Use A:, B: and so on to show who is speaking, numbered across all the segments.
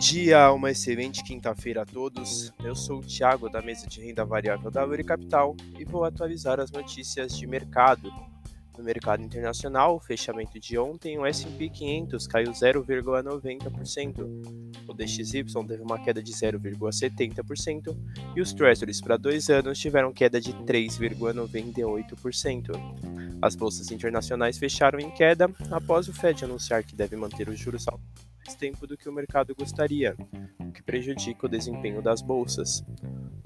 A: dia, uma excelente quinta-feira a todos. Eu sou o Thiago da mesa de renda variável da Uri Capital e vou atualizar as notícias de mercado. No mercado internacional, o fechamento de ontem, o S&P 500 caiu 0,90%, o DXY teve uma queda de 0,70% e os Treasuries para dois anos tiveram queda de 3,98%. As bolsas internacionais fecharam em queda após o Fed anunciar que deve manter os juros altos mais tempo do que o mercado gostaria, o que prejudica o desempenho das bolsas.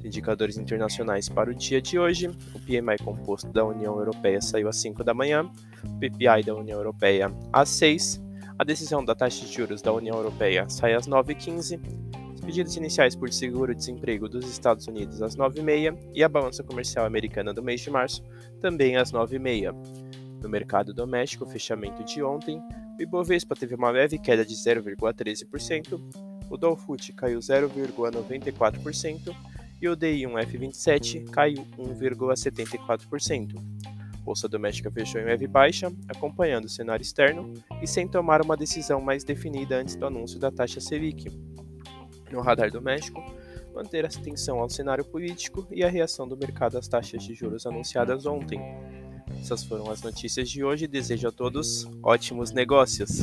A: Indicadores internacionais para o dia de hoje: o PMI composto da União Europeia saiu às 5 da manhã, o PPI da União Europeia às 6, a decisão da taxa de juros da União Europeia sai às 9h15, os pedidos iniciais por seguro-desemprego dos Estados Unidos às 9h30 e a balança comercial americana do mês de março também às 9h30. No mercado doméstico, o fechamento de ontem, o Ibovespa teve uma leve queda de 0,13%, o Dow Foot caiu 0,94% e o DI1F27 caiu 1,74%. Bolsa doméstica fechou em leve baixa, acompanhando o cenário externo e sem tomar uma decisão mais definida antes do anúncio da taxa Selic. No radar doméstico, manter a atenção ao cenário político e a reação do mercado às taxas de juros anunciadas ontem. Essas foram as notícias de hoje. Desejo a todos ótimos negócios.